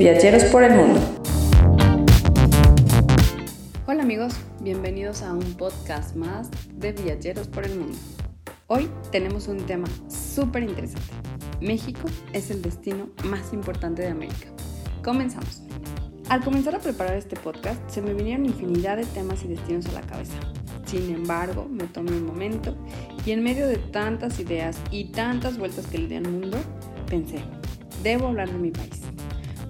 Viajeros por el mundo. Hola amigos, bienvenidos a un podcast más de Viajeros por el mundo. Hoy tenemos un tema súper interesante. México es el destino más importante de América. Comenzamos. Al comenzar a preparar este podcast se me vinieron infinidad de temas y destinos a la cabeza. Sin embargo, me tomé un momento y en medio de tantas ideas y tantas vueltas que le di al mundo, pensé, debo hablar de mi país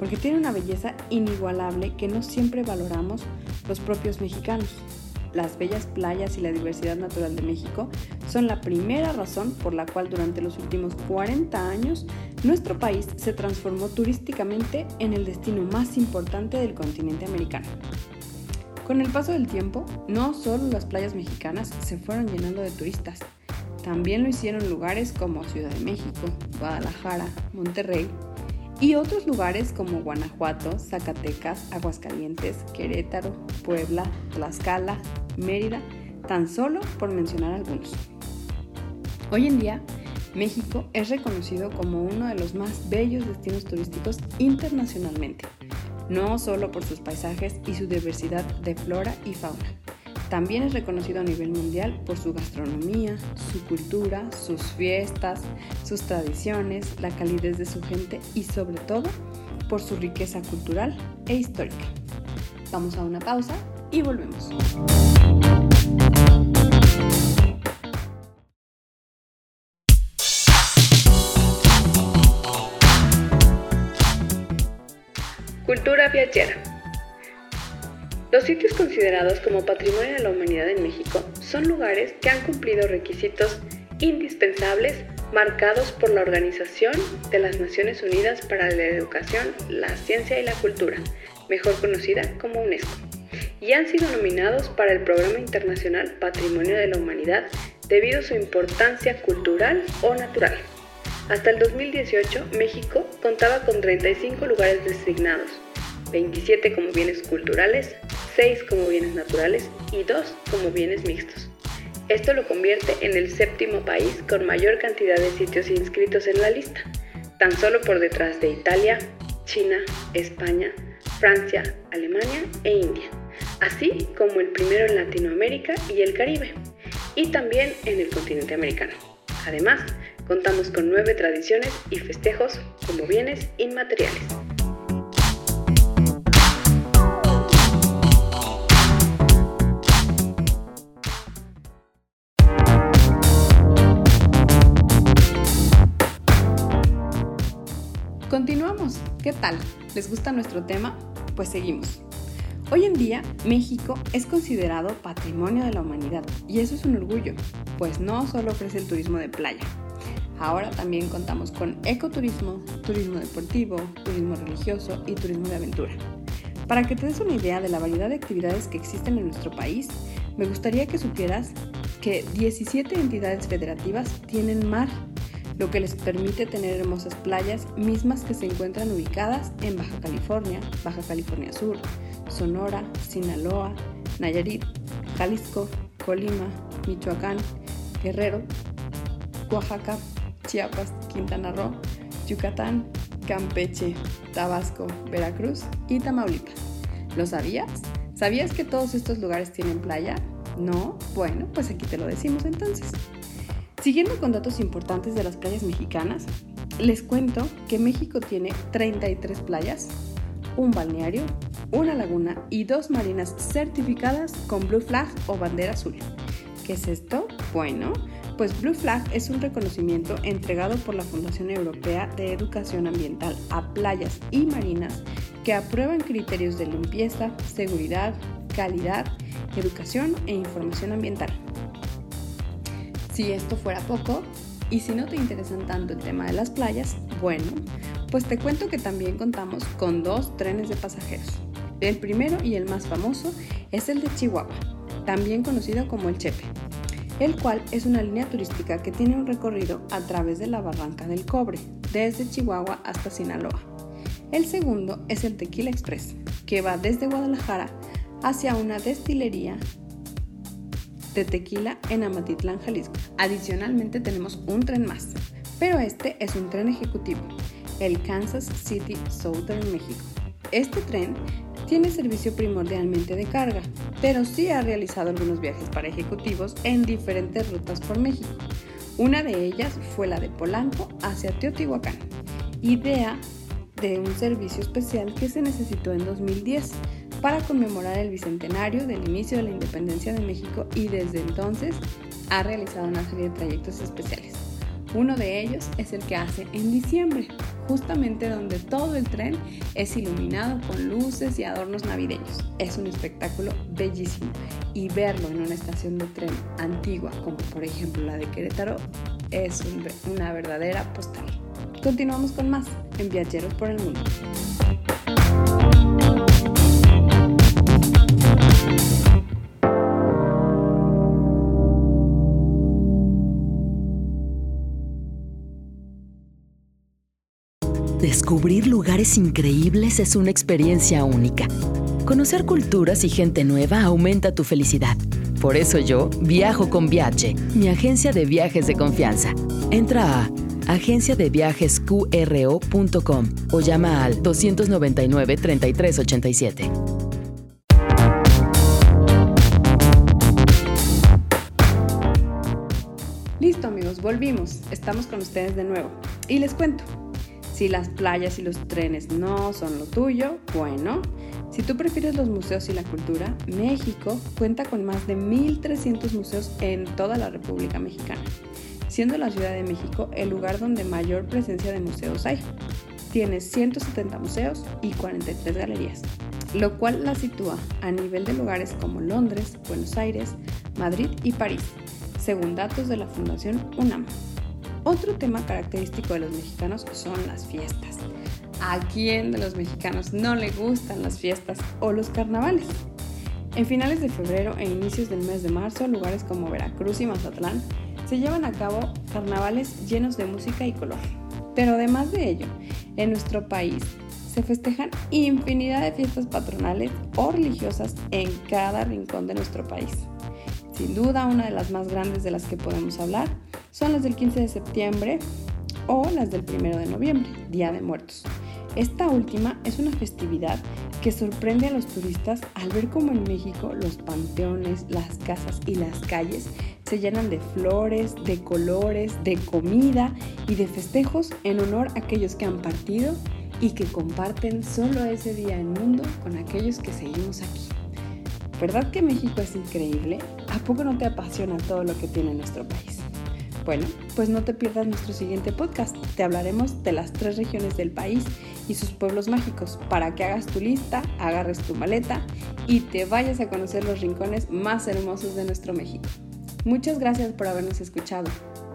porque tiene una belleza inigualable que no siempre valoramos los propios mexicanos. Las bellas playas y la diversidad natural de México son la primera razón por la cual durante los últimos 40 años nuestro país se transformó turísticamente en el destino más importante del continente americano. Con el paso del tiempo, no solo las playas mexicanas se fueron llenando de turistas, también lo hicieron lugares como Ciudad de México, Guadalajara, Monterrey y otros lugares como Guanajuato, Zacatecas, Aguascalientes, Querétaro, Puebla, Tlaxcala, Mérida, tan solo por mencionar algunos. Hoy en día, México es reconocido como uno de los más bellos destinos turísticos internacionalmente, no solo por sus paisajes y su diversidad de flora y fauna, también es reconocido a nivel mundial por su gastronomía, su cultura, sus fiestas, sus tradiciones, la calidez de su gente y sobre todo por su riqueza cultural e histórica. Vamos a una pausa y volvemos. Cultura viajera. Los sitios considerados como Patrimonio de la Humanidad en México son lugares que han cumplido requisitos indispensables marcados por la Organización de las Naciones Unidas para la Educación, la Ciencia y la Cultura, mejor conocida como UNESCO, y han sido nominados para el Programa Internacional Patrimonio de la Humanidad debido a su importancia cultural o natural. Hasta el 2018, México contaba con 35 lugares designados, 27 como bienes culturales, 6 como bienes naturales y 2 como bienes mixtos. Esto lo convierte en el séptimo país con mayor cantidad de sitios inscritos en la lista, tan solo por detrás de Italia, China, España, Francia, Alemania e India, así como el primero en Latinoamérica y el Caribe, y también en el continente americano. Además, contamos con nueve tradiciones y festejos como bienes inmateriales. Continuamos. ¿Qué tal? ¿Les gusta nuestro tema? Pues seguimos. Hoy en día, México es considerado patrimonio de la humanidad y eso es un orgullo, pues no solo ofrece el turismo de playa. Ahora también contamos con ecoturismo, turismo deportivo, turismo religioso y turismo de aventura. Para que te des una idea de la variedad de actividades que existen en nuestro país, me gustaría que supieras que 17 entidades federativas tienen mar lo que les permite tener hermosas playas mismas que se encuentran ubicadas en Baja California, Baja California Sur, Sonora, Sinaloa, Nayarit, Jalisco, Colima, Michoacán, Guerrero, Oaxaca, Chiapas, Quintana Roo, Yucatán, Campeche, Tabasco, Veracruz y Tamaulipas. ¿Lo sabías? ¿Sabías que todos estos lugares tienen playa? ¿No? Bueno, pues aquí te lo decimos entonces. Siguiendo con datos importantes de las playas mexicanas, les cuento que México tiene 33 playas, un balneario, una laguna y dos marinas certificadas con Blue Flag o bandera azul. ¿Qué es esto? Bueno, pues Blue Flag es un reconocimiento entregado por la Fundación Europea de Educación Ambiental a playas y marinas que aprueban criterios de limpieza, seguridad, calidad, educación e información ambiental. Si esto fuera poco, y si no te interesan tanto el tema de las playas, bueno, pues te cuento que también contamos con dos trenes de pasajeros. El primero y el más famoso es el de Chihuahua, también conocido como el Chepe, el cual es una línea turística que tiene un recorrido a través de la Barranca del Cobre, desde Chihuahua hasta Sinaloa. El segundo es el Tequila Express, que va desde Guadalajara hacia una destilería de tequila en Amatitlán, Jalisco. Adicionalmente tenemos un tren más, pero este es un tren ejecutivo, el Kansas City Southern México, Este tren tiene servicio primordialmente de carga, pero sí ha realizado algunos viajes para ejecutivos en diferentes rutas por México. Una de ellas fue la de Polanco hacia Teotihuacán, idea de un servicio especial que se necesitó en 2010 para conmemorar el bicentenario del inicio de la independencia de México y desde entonces ha realizado una serie de trayectos especiales. Uno de ellos es el que hace en diciembre, justamente donde todo el tren es iluminado con luces y adornos navideños. Es un espectáculo bellísimo y verlo en una estación de tren antigua, como por ejemplo la de Querétaro, es una verdadera postal. Continuamos con más en Viajeros por el Mundo. Descubrir lugares increíbles es una experiencia única. Conocer culturas y gente nueva aumenta tu felicidad. Por eso yo viajo con Viaje, mi agencia de viajes de confianza. Entra a agenciadeviajesqro.com o llama al 299 3387. Listo amigos, volvimos. Estamos con ustedes de nuevo. Y les cuento, si las playas y los trenes no son lo tuyo, bueno, si tú prefieres los museos y la cultura, México cuenta con más de 1.300 museos en toda la República Mexicana, siendo la Ciudad de México el lugar donde mayor presencia de museos hay. Tiene 170 museos y 43 galerías, lo cual la sitúa a nivel de lugares como Londres, Buenos Aires, Madrid y París, según datos de la Fundación UNAM. Otro tema característico de los mexicanos son las fiestas. ¿A quién de los mexicanos no le gustan las fiestas o los carnavales? En finales de febrero e inicios del mes de marzo, lugares como Veracruz y Mazatlán se llevan a cabo carnavales llenos de música y color. Pero además de ello, en nuestro país se festejan infinidad de fiestas patronales o religiosas en cada rincón de nuestro país. Sin duda, una de las más grandes de las que podemos hablar son las del 15 de septiembre o las del 1 de noviembre, Día de Muertos. Esta última es una festividad que sorprende a los turistas al ver cómo en México los panteones, las casas y las calles se llenan de flores, de colores, de comida y de festejos en honor a aquellos que han partido y que comparten solo ese día en mundo con aquellos que seguimos aquí. ¿Verdad que México es increíble? ¿A poco no te apasiona todo lo que tiene nuestro país? Bueno, pues no te pierdas nuestro siguiente podcast. Te hablaremos de las tres regiones del país y sus pueblos mágicos para que hagas tu lista, agarres tu maleta y te vayas a conocer los rincones más hermosos de nuestro México. Muchas gracias por habernos escuchado.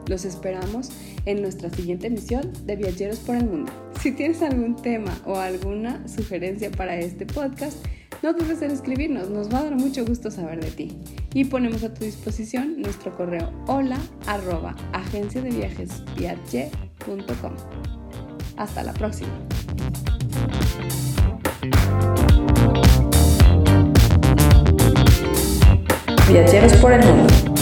Los esperamos en nuestra siguiente emisión de Viajeros por el Mundo. Si tienes algún tema o alguna sugerencia para este podcast, no dudes en escribirnos, nos va a dar mucho gusto saber de ti. Y ponemos a tu disposición nuestro correo hola agencia de viajes Hasta la próxima. Viajeros por el mundo.